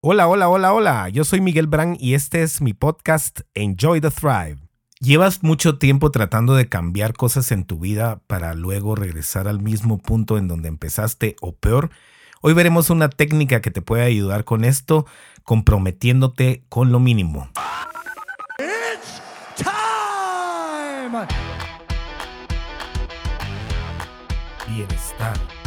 Hola, hola, hola, hola. Yo soy Miguel Brand y este es mi podcast Enjoy the Thrive. ¿Llevas mucho tiempo tratando de cambiar cosas en tu vida para luego regresar al mismo punto en donde empezaste o peor? Hoy veremos una técnica que te puede ayudar con esto, comprometiéndote con lo mínimo. It's time. Bienestar.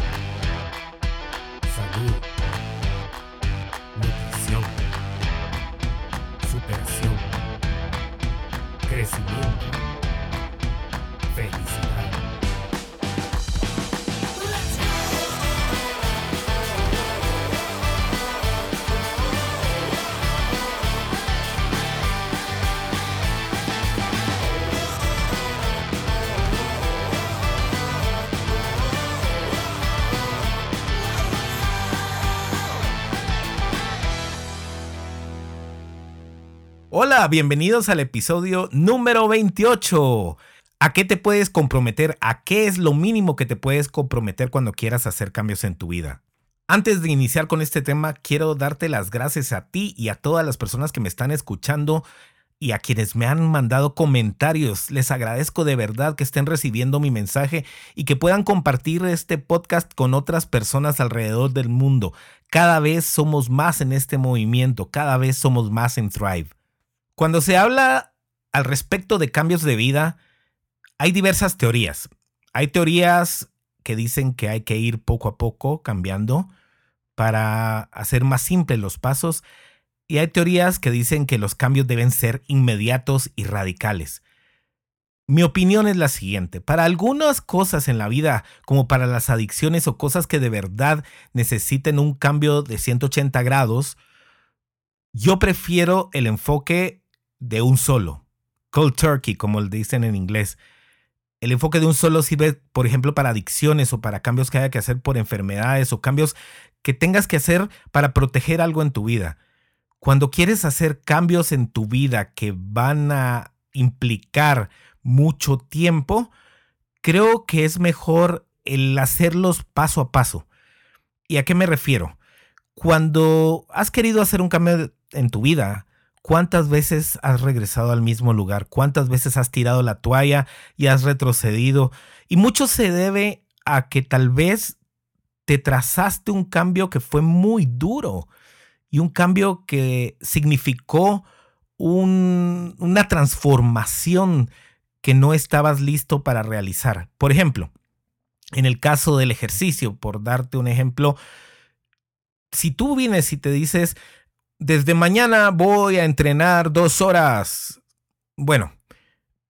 Hola, bienvenidos al episodio número 28. ¿A qué te puedes comprometer? ¿A qué es lo mínimo que te puedes comprometer cuando quieras hacer cambios en tu vida? Antes de iniciar con este tema, quiero darte las gracias a ti y a todas las personas que me están escuchando y a quienes me han mandado comentarios. Les agradezco de verdad que estén recibiendo mi mensaje y que puedan compartir este podcast con otras personas alrededor del mundo. Cada vez somos más en este movimiento, cada vez somos más en Thrive. Cuando se habla al respecto de cambios de vida, hay diversas teorías. Hay teorías que dicen que hay que ir poco a poco cambiando para hacer más simples los pasos y hay teorías que dicen que los cambios deben ser inmediatos y radicales. Mi opinión es la siguiente, para algunas cosas en la vida, como para las adicciones o cosas que de verdad necesiten un cambio de 180 grados, yo prefiero el enfoque de un solo. Cold turkey, como le dicen en inglés. El enfoque de un solo sirve, por ejemplo, para adicciones o para cambios que haya que hacer por enfermedades o cambios que tengas que hacer para proteger algo en tu vida. Cuando quieres hacer cambios en tu vida que van a implicar mucho tiempo, creo que es mejor el hacerlos paso a paso. ¿Y a qué me refiero? Cuando has querido hacer un cambio en tu vida, ¿Cuántas veces has regresado al mismo lugar? ¿Cuántas veces has tirado la toalla y has retrocedido? Y mucho se debe a que tal vez te trazaste un cambio que fue muy duro y un cambio que significó una transformación que no estabas listo para realizar. Por ejemplo, en el caso del ejercicio, por darte un ejemplo, si tú vienes y te dices, desde mañana voy a entrenar dos horas. Bueno,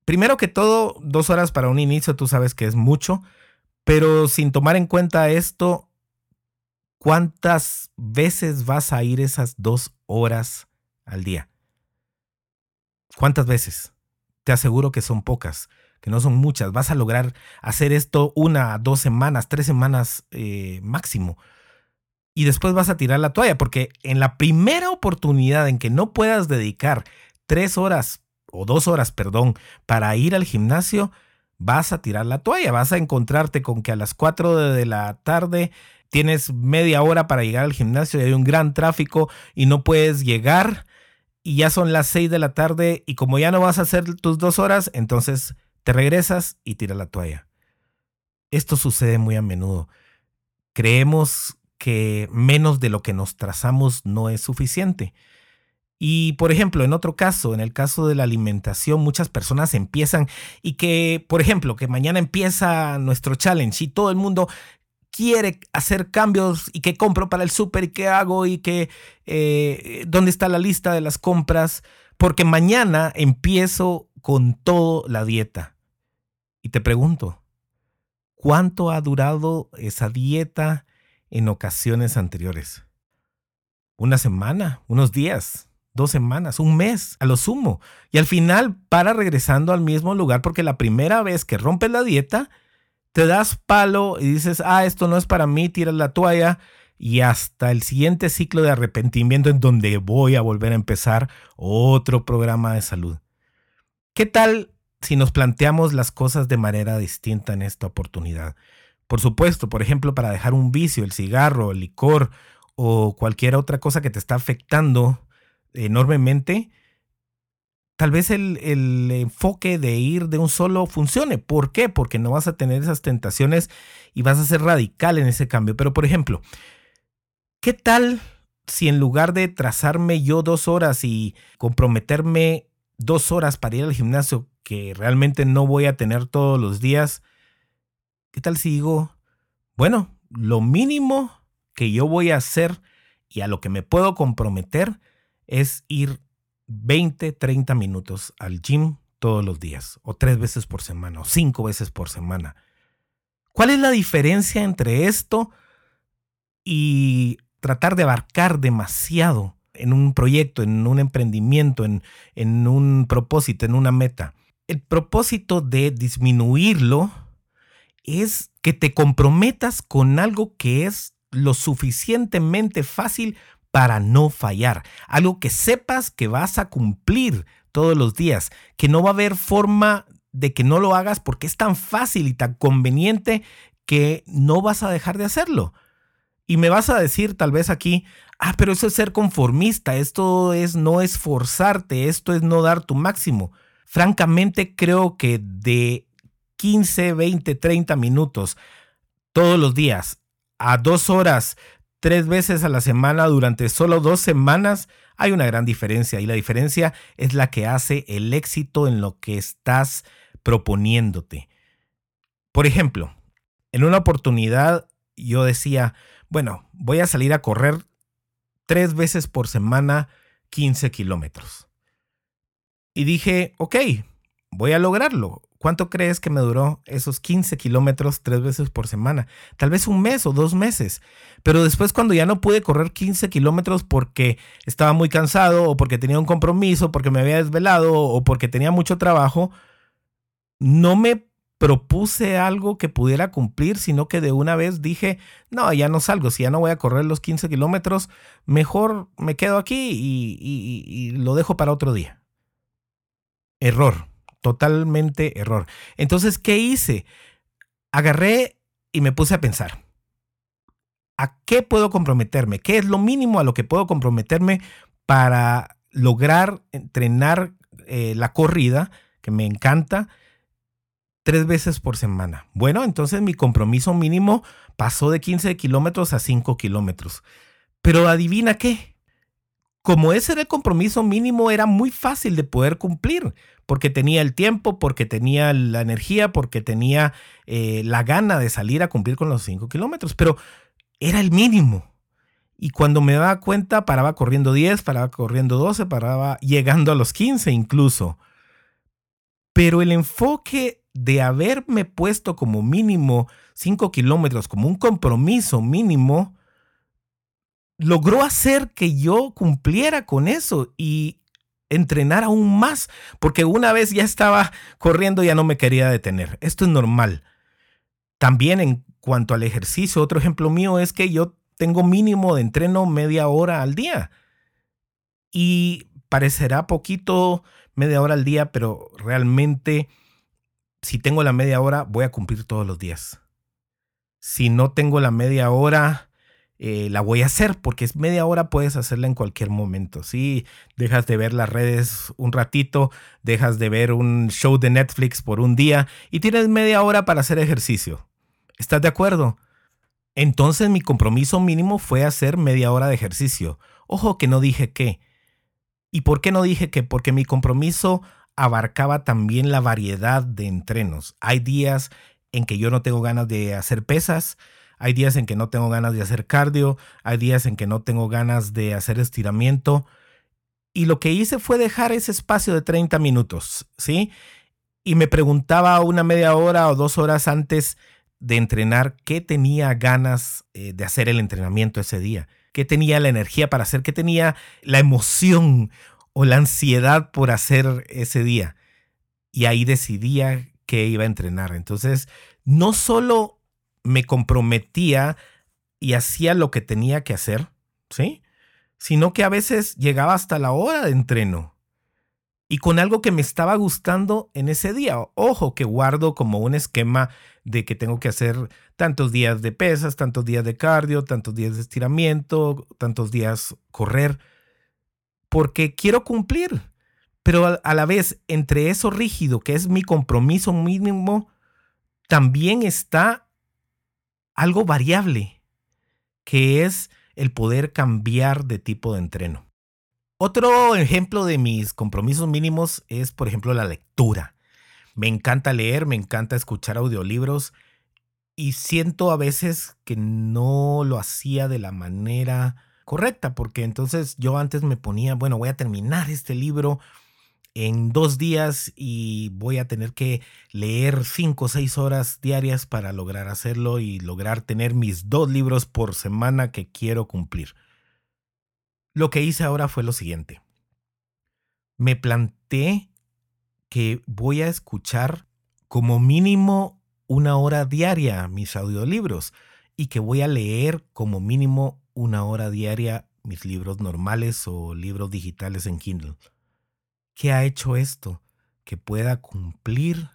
primero que todo, dos horas para un inicio, tú sabes que es mucho, pero sin tomar en cuenta esto, ¿cuántas veces vas a ir esas dos horas al día? ¿Cuántas veces? Te aseguro que son pocas, que no son muchas. Vas a lograr hacer esto una, dos semanas, tres semanas eh, máximo y después vas a tirar la toalla, porque en la primera oportunidad en que no puedas dedicar tres horas o dos horas, perdón, para ir al gimnasio, vas a tirar la toalla, vas a encontrarte con que a las cuatro de la tarde tienes media hora para llegar al gimnasio y hay un gran tráfico y no puedes llegar y ya son las seis de la tarde y como ya no vas a hacer tus dos horas, entonces te regresas y tiras la toalla. Esto sucede muy a menudo. Creemos que menos de lo que nos trazamos no es suficiente. Y por ejemplo, en otro caso, en el caso de la alimentación, muchas personas empiezan y que, por ejemplo, que mañana empieza nuestro challenge y todo el mundo quiere hacer cambios y que compro para el súper y qué hago y que eh, dónde está la lista de las compras, porque mañana empiezo con toda la dieta. Y te pregunto, ¿cuánto ha durado esa dieta? En ocasiones anteriores. Una semana, unos días, dos semanas, un mes, a lo sumo. Y al final para regresando al mismo lugar porque la primera vez que rompes la dieta, te das palo y dices, ah, esto no es para mí, tiras la toalla y hasta el siguiente ciclo de arrepentimiento en donde voy a volver a empezar otro programa de salud. ¿Qué tal si nos planteamos las cosas de manera distinta en esta oportunidad? Por supuesto, por ejemplo, para dejar un vicio, el cigarro, el licor o cualquier otra cosa que te está afectando enormemente, tal vez el, el, enfoque de ir de un solo funcione. ¿Por qué? Porque no vas a tener esas tentaciones y vas a ser radical en ese cambio. Pero, por ejemplo, ¿qué tal si en lugar de trazarme yo dos horas y comprometerme dos horas para ir al gimnasio, que realmente no voy a tener todos los días, ¿qué tal si digo, bueno, lo mínimo que yo voy a hacer y a lo que me puedo comprometer es ir 20, 30 minutos al gym todos los días, o tres veces por semana, o cinco veces por semana. ¿Cuál es la diferencia entre esto y tratar de abarcar demasiado en un proyecto, en un emprendimiento, en, en un propósito, en una meta? El propósito de disminuirlo es que te comprometas con algo que es lo suficientemente fácil para no fallar. Algo que sepas que vas a cumplir todos los días, que no va a haber forma de que no lo hagas porque es tan fácil y tan conveniente que no vas a dejar de hacerlo. Y me vas a decir tal vez aquí, ah, pero eso es ser conformista, esto es no esforzarte, esto es no dar tu máximo. Francamente creo que de 15, 20, 30 minutos todos los días a dos horas tres veces a la semana durante solo dos semanas, hay una gran diferencia y la diferencia es la que hace el éxito en lo que estás proponiéndote. Por ejemplo, en una oportunidad yo decía, bueno, voy a salir a correr tres veces por semana 15 kilómetros. Y dije, ok, voy a lograrlo. ¿Cuánto crees que me duró esos 15 kilómetros tres veces por semana? Tal vez un mes o dos meses. Pero después cuando ya no pude correr 15 kilómetros porque estaba muy cansado o porque tenía un compromiso, porque me había desvelado o porque tenía mucho trabajo, no me propuse algo que pudiera cumplir, sino que de una vez dije, no, ya no salgo, si ya no voy a correr los 15 kilómetros, mejor me quedo aquí y, y lo dejo para otro día. Error totalmente error. Entonces, ¿qué hice? Agarré y me puse a pensar. ¿A qué puedo comprometerme? ¿Qué es lo mínimo a lo que puedo comprometerme para lograr entrenar eh, la corrida, que me encanta, tres veces por semana? Bueno, entonces mi compromiso mínimo pasó de 15 kilómetros a 5 kilómetros. Pero adivina qué, como ese era el compromiso mínimo, era muy fácil de poder cumplir, porque tenía el tiempo, porque tenía la energía, porque tenía eh, la gana de salir a cumplir con los 5 kilómetros, pero era el mínimo. Y cuando me daba cuenta, paraba corriendo 10, paraba corriendo 12, paraba llegando a los 15 incluso. Pero el enfoque de haberme puesto como mínimo 5 kilómetros, como un compromiso mínimo, logró hacer que yo cumpliera con eso y entrenar aún más, porque una vez ya estaba corriendo ya no me quería detener. Esto es normal. También en cuanto al ejercicio, otro ejemplo mío es que yo tengo mínimo de entreno media hora al día. Y parecerá poquito media hora al día, pero realmente si tengo la media hora voy a cumplir todos los días. Si no tengo la media hora, eh, la voy a hacer porque es media hora, puedes hacerla en cualquier momento. Si dejas de ver las redes un ratito, dejas de ver un show de Netflix por un día y tienes media hora para hacer ejercicio. ¿Estás de acuerdo? Entonces mi compromiso mínimo fue hacer media hora de ejercicio. Ojo que no dije qué. ¿Y por qué no dije qué? Porque mi compromiso abarcaba también la variedad de entrenos. Hay días en que yo no tengo ganas de hacer pesas, hay días en que no tengo ganas de hacer cardio, hay días en que no tengo ganas de hacer estiramiento. Y lo que hice fue dejar ese espacio de 30 minutos, ¿sí? Y me preguntaba una media hora o dos horas antes de entrenar qué tenía ganas eh, de hacer el entrenamiento ese día, qué tenía la energía para hacer, qué tenía la emoción o la ansiedad por hacer ese día. Y ahí decidía qué iba a entrenar. Entonces, no solo me comprometía y hacía lo que tenía que hacer, ¿sí? Sino que a veces llegaba hasta la hora de entreno. y con algo que me estaba gustando en ese día. Ojo, que guardo como un esquema de que tengo que hacer tantos días de pesas, tantos días de cardio, tantos días de estiramiento, tantos días correr, porque quiero cumplir. Pero a, la vez, entre eso rígido, que es mi compromiso mínimo, también está algo variable, que es el poder cambiar de tipo de entreno. Otro ejemplo de mis compromisos mínimos es, por ejemplo, la lectura. Me encanta leer, me encanta escuchar audiolibros y siento a veces que no lo hacía de la manera correcta, porque entonces yo antes me ponía, bueno, voy a terminar este libro en dos días y voy a tener que leer cinco o seis horas diarias para lograr hacerlo y lograr tener mis dos libros por semana que quiero cumplir. Lo que hice ahora fue lo siguiente. Me planteé que voy a escuchar como mínimo una hora diaria mis audiolibros y que voy a leer como mínimo una hora diaria mis libros normales o libros digitales en Kindle. ¿Qué ha hecho esto? Que pueda cumplir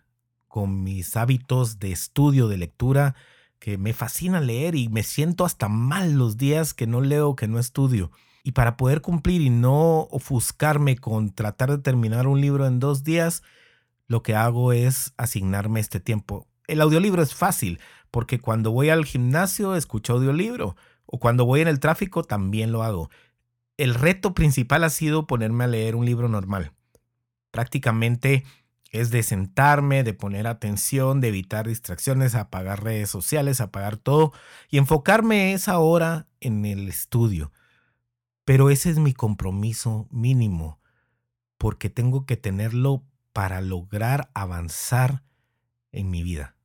con mis hábitos de estudio, de lectura, que me fascina leer y me siento hasta mal los días que no leo, que no estudio. Y para poder cumplir y no ofuscarme con tratar de terminar un libro en dos días, lo que hago es asignarme este tiempo. El audiolibro es fácil, porque cuando voy al gimnasio escucho audiolibro, o cuando voy en el tráfico también lo hago. El reto principal ha sido ponerme a leer un libro normal. Prácticamente es de sentarme, de poner atención, de evitar distracciones, apagar redes sociales, apagar todo y enfocarme esa hora en el estudio. Pero ese es mi compromiso mínimo, porque tengo que tenerlo para lograr avanzar en mi vida.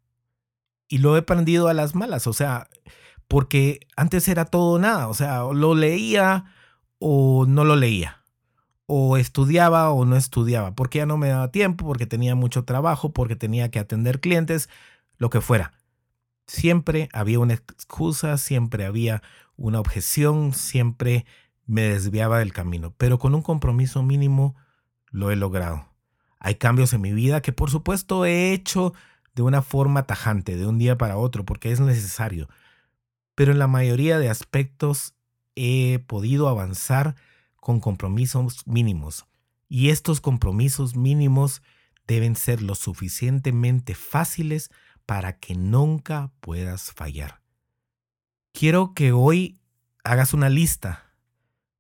Y lo he aprendido a las malas, o sea, porque antes era todo nada, o sea, lo leía o no lo leía, o estudiaba o no estudiaba, porque ya no me daba tiempo, porque tenía mucho trabajo, porque tenía que atender clientes, lo que fuera. Siempre había una excusa, siempre había una objeción, siempre me desviaba del camino, pero con un compromiso mínimo lo he logrado. Hay cambios en mi vida que por supuesto he hecho de una forma tajante, de un día para otro, porque es necesario, pero en la mayoría de aspectos he podido avanzar con compromisos mínimos. Y estos compromisos mínimos deben ser lo suficientemente fáciles para que nunca puedas fallar. Quiero que hoy hagas una lista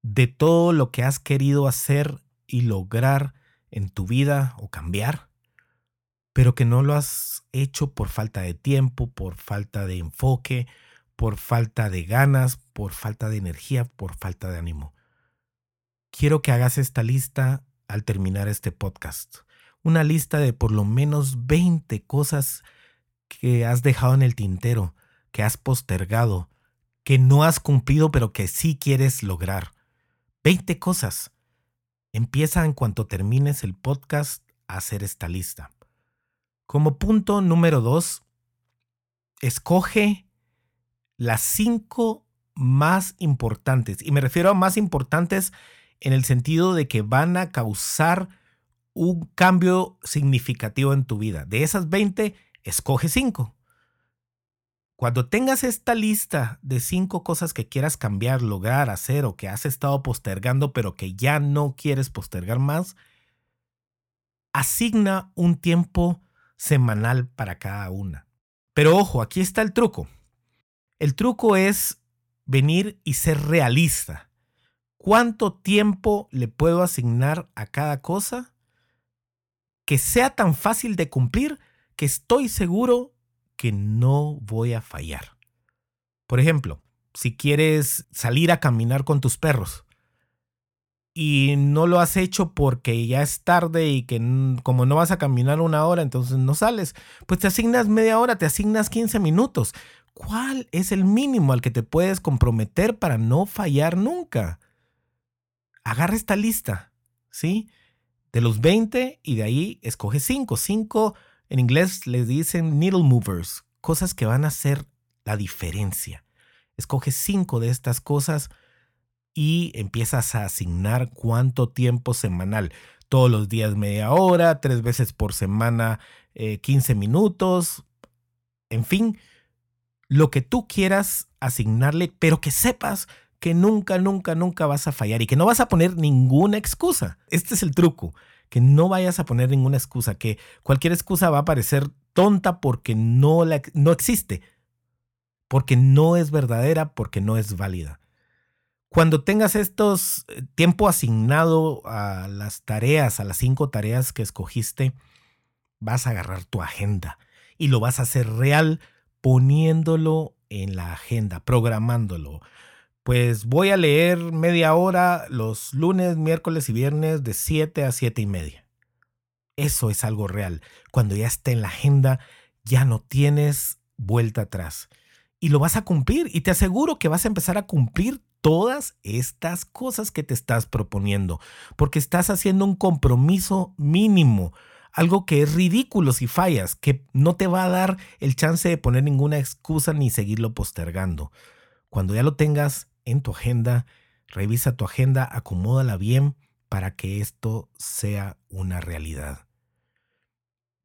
de todo lo que has querido hacer y lograr en tu vida o cambiar, pero que no lo has hecho por falta de tiempo, por falta de enfoque, por falta de ganas, por falta de energía, por falta de ánimo. Quiero que hagas esta lista al terminar este podcast. Una lista de por lo menos 20 cosas que has dejado en el tintero, que has postergado, que no has cumplido pero que sí quieres lograr. 20 cosas. Empieza en cuanto termines el podcast a hacer esta lista. Como punto número 2, escoge las 5 más importantes. Y me refiero a más importantes en el sentido de que van a causar un cambio significativo en tu vida. De esas 20, escoge 5. Cuando tengas esta lista de cinco cosas que quieras cambiar, lograr, hacer o que has estado postergando pero que ya no quieres postergar más, asigna un tiempo semanal para cada una. Pero ojo, aquí está el truco. El truco es venir y ser realista. ¿Cuánto tiempo le puedo asignar a cada cosa que sea tan fácil de cumplir que estoy seguro que no voy a fallar. Por ejemplo, si quieres salir a caminar con tus perros y no lo has hecho porque ya es tarde y que como no vas a caminar una hora, entonces no sales, pues te asignas media hora, te asignas 15 minutos. ¿Cuál es el mínimo al que te puedes comprometer para no fallar nunca? Agarra esta lista, ¿sí? De los 20 y de ahí escoge 5. 5 en inglés les dicen needle movers, cosas que van a hacer la diferencia. Escoge cinco de estas cosas y empiezas a asignar cuánto tiempo semanal. todos los días media hora, tres veces por semana 15 eh, minutos, en fin, lo que tú quieras asignarle, pero que sepas que nunca, nunca, nunca vas a fallar y que no vas a poner ninguna excusa. Este es el truco, que no vayas a poner ninguna excusa, que cualquier excusa va a parecer tonta porque no, la, no existe, porque no es verdadera, porque no es válida. Cuando tengas estos eh, tiempo asignado a las tareas, a las cinco tareas que escogiste, vas a agarrar tu agenda y lo vas a hacer real poniéndolo en la agenda, programándolo. Pues voy a leer media hora los lunes, miércoles y viernes de 7 a 7 y media. Eso es algo real. Cuando ya esté en la agenda, ya no tienes vuelta atrás. Y lo vas a cumplir. Y te aseguro que vas a empezar a cumplir todas estas cosas que te estás proponiendo, porque estás haciendo un compromiso mínimo, algo que es ridículo si fallas, que no te va a dar el chance de poner ninguna excusa ni seguirlo postergando. Cuando ya lo tengas en tu agenda, revisa tu agenda, acomódala bien para que esto sea una realidad.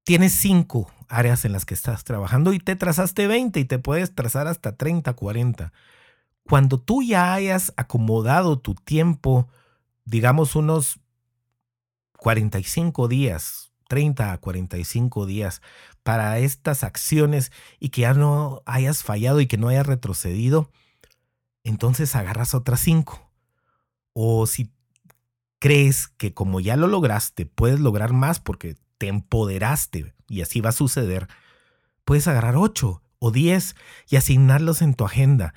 Tienes cinco áreas en las que estás trabajando y te trazaste 20 y te puedes trazar hasta 30, 40 cuando tú ya hayas acomodado tu tiempo, digamos unos 45 días, 30 a 45 días para estas acciones y que ya no hayas fallado y que no hayas retrocedido, entonces agarras otras 5. O si crees que como ya lo lograste, puedes lograr más porque te empoderaste y así va a suceder, puedes agarrar 8 o 10 y asignarlos en tu agenda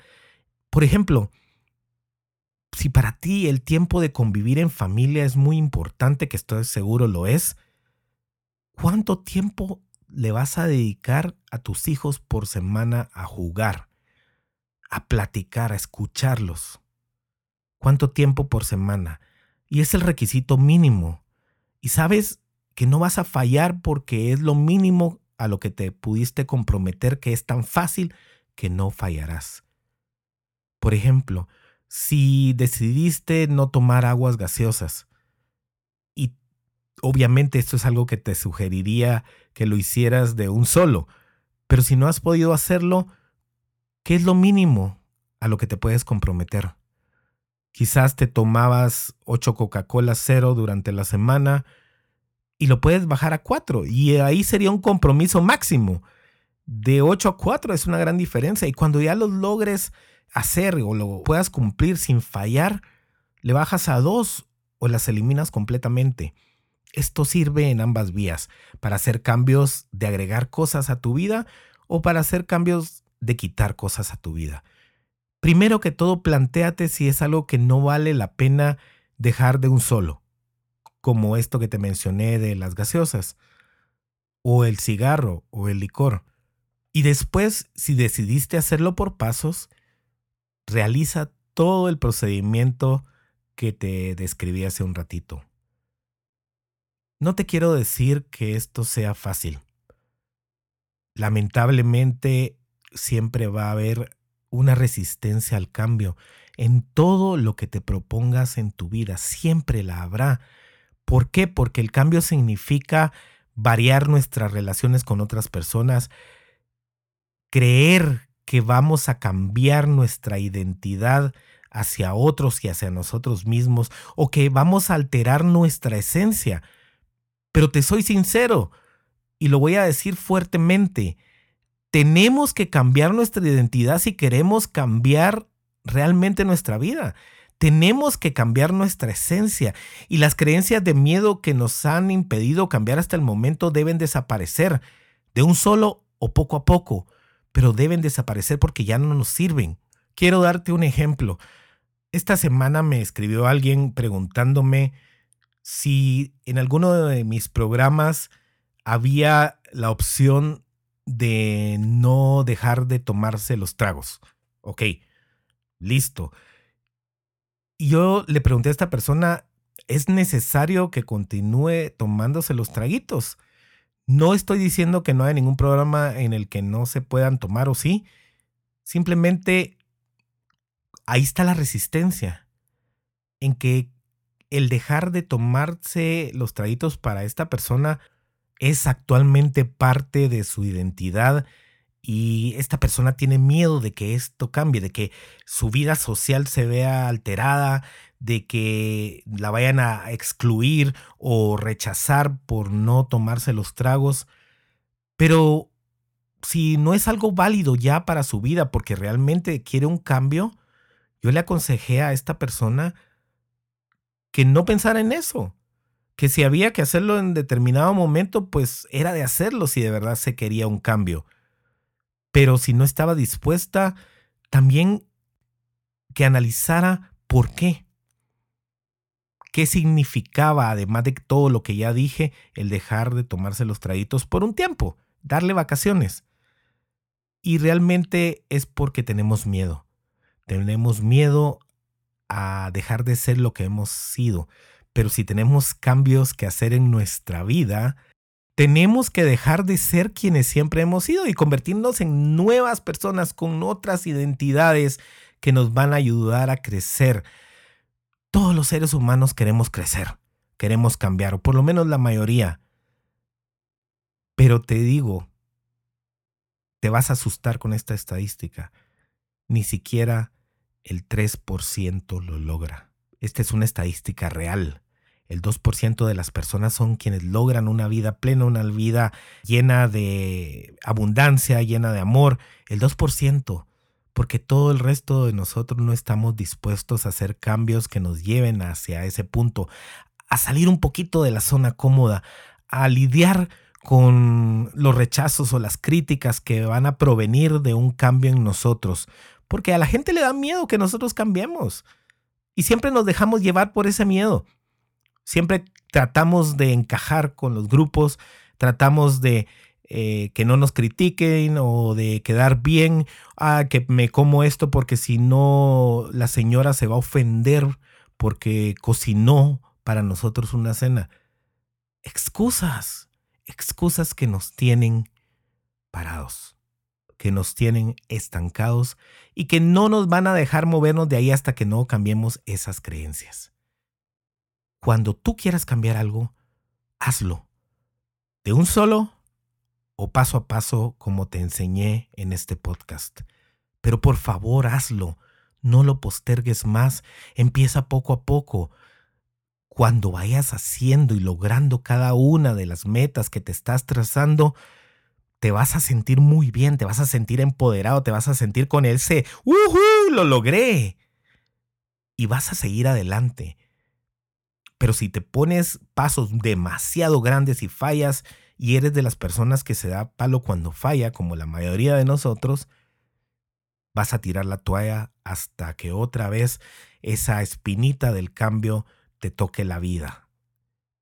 por ejemplo, si para ti el tiempo de convivir en familia es muy importante, que estoy seguro lo es, ¿cuánto tiempo le vas a dedicar a tus hijos por semana a jugar, a platicar, a escucharlos? ¿Cuánto tiempo por semana? Y es el requisito mínimo. Y sabes que no vas a fallar porque es lo mínimo a lo que te pudiste comprometer que es tan fácil que no fallarás. Por ejemplo, si decidiste no tomar aguas gaseosas, y obviamente esto es algo que te sugeriría que lo hicieras de un solo, pero si no has podido hacerlo, ¿qué es lo mínimo a lo que te puedes comprometer? Quizás te tomabas 8 Coca-Cola cero durante la semana y lo puedes bajar a 4 y ahí sería un compromiso máximo. De 8 a 4 es una gran diferencia y cuando ya los logres hacer o lo puedas cumplir sin fallar, le bajas a dos o las eliminas completamente. Esto sirve en ambas vías, para hacer cambios de agregar cosas a tu vida o para hacer cambios de quitar cosas a tu vida. Primero que todo, planteate si es algo que no vale la pena dejar de un solo, como esto que te mencioné de las gaseosas, o el cigarro o el licor. Y después, si decidiste hacerlo por pasos, realiza todo el procedimiento que te describí hace un ratito. No te quiero decir que esto sea fácil. Lamentablemente siempre va a haber una resistencia al cambio. En todo lo que te propongas en tu vida, siempre la habrá. ¿Por qué? Porque el cambio significa variar nuestras relaciones con otras personas, creer que vamos a cambiar nuestra identidad hacia otros y hacia nosotros mismos, o que vamos a alterar nuestra esencia. Pero te soy sincero, y lo voy a decir fuertemente, tenemos que cambiar nuestra identidad si queremos cambiar realmente nuestra vida. Tenemos que cambiar nuestra esencia y las creencias de miedo que nos han impedido cambiar hasta el momento deben desaparecer de un solo o poco a poco pero deben desaparecer porque ya no nos sirven. Quiero darte un ejemplo. Esta semana me escribió alguien preguntándome si en alguno de mis programas había la opción de no dejar de tomarse los tragos. Ok, listo. Y yo le pregunté a esta persona, ¿es necesario que continúe tomándose los traguitos? No estoy diciendo que no haya ningún programa en el que no se puedan tomar o sí. Simplemente ahí está la resistencia. En que el dejar de tomarse los traguitos para esta persona es actualmente parte de su identidad y esta persona tiene miedo de que esto cambie, de que su vida social se vea alterada, de que la vayan a excluir o rechazar por no tomarse los tragos. Pero si no es algo válido ya para su vida porque realmente quiere un cambio, yo le aconsejé a esta persona que no pensara en eso, que si había que hacerlo en determinado momento, pues era de hacerlo si de verdad se quería un cambio. Pero si no estaba dispuesta, también que analizara por qué. ¿Qué significaba, además de todo lo que ya dije, el dejar de tomarse los traguitos por un tiempo, darle vacaciones? Y realmente es porque tenemos miedo. Tenemos miedo a dejar de ser lo que hemos sido. Pero si tenemos cambios que hacer en nuestra vida, tenemos que dejar de ser quienes siempre hemos sido y convertirnos en nuevas personas con otras identidades que nos van a ayudar a crecer. Todos los seres humanos queremos crecer, queremos cambiar, o por lo menos la mayoría. Pero te digo, te vas a asustar con esta estadística. Ni siquiera el 3% lo logra. Esta es una estadística real. El 2% de las personas son quienes logran una vida plena, una vida llena de abundancia, llena de amor. El 2%, porque todo el resto de nosotros no estamos dispuestos a hacer cambios que nos lleven hacia ese punto, a salir un poquito de la zona cómoda, a lidiar con los rechazos o las críticas que van a provenir de un cambio en nosotros, porque a la gente le da miedo que nosotros cambiemos. Y siempre nos dejamos llevar por ese miedo. Siempre tratamos de encajar con los grupos, tratamos de eh, que no nos critiquen o de quedar bien, ah, que me como esto porque si no la señora se va a ofender porque cocinó para nosotros una cena. Excusas, excusas que nos tienen parados que nos tienen estancados y que no nos van a dejar movernos de ahí hasta que no cambiemos esas creencias. Cuando tú quieras cambiar algo, hazlo. De un solo o paso a paso como te enseñé en este podcast. Pero por favor hazlo. No lo postergues más. Empieza poco a poco. Cuando vayas haciendo y logrando cada una de las metas que te estás trazando, te vas a sentir muy bien, te vas a sentir empoderado, te vas a sentir con ese, ¡uhú! Lo logré. Y vas a seguir adelante. Pero si te pones pasos demasiado grandes y fallas y eres de las personas que se da palo cuando falla, como la mayoría de nosotros, vas a tirar la toalla hasta que otra vez esa espinita del cambio te toque la vida.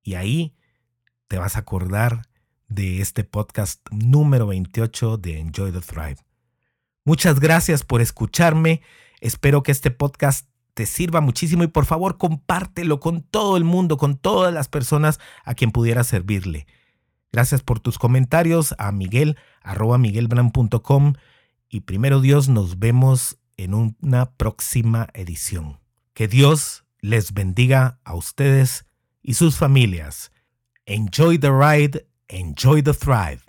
Y ahí te vas a acordar de este podcast número 28 de Enjoy the Thrive. Muchas gracias por escucharme. Espero que este podcast te sirva muchísimo y por favor compártelo con todo el mundo, con todas las personas a quien pudiera servirle. Gracias por tus comentarios a miguel arroba miguelbran.com y primero Dios nos vemos en una próxima edición. Que Dios les bendiga a ustedes y sus familias. Enjoy the ride Enjoy the Thrive.